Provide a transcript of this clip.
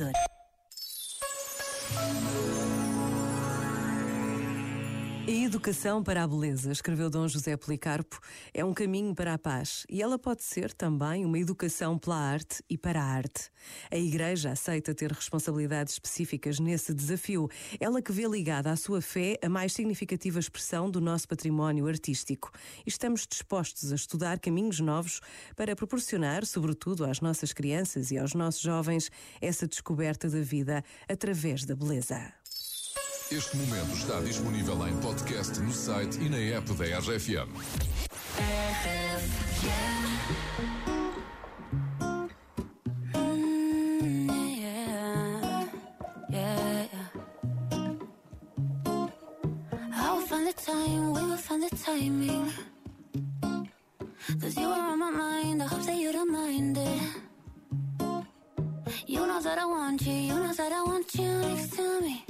consumidor. A educação para a beleza, escreveu Dom José Policarpo, é um caminho para a paz e ela pode ser também uma educação pela arte e para a arte. A Igreja aceita ter responsabilidades específicas nesse desafio, ela que vê ligada à sua fé a mais significativa expressão do nosso património artístico. Estamos dispostos a estudar caminhos novos para proporcionar, sobretudo às nossas crianças e aos nossos jovens, essa descoberta da vida através da beleza. Este momento está disponível em podcast no site e na app da RFM. The timing. Cause you are on my mind, I hope that you don't mind it. You know that I want you, you know that I want you next to me.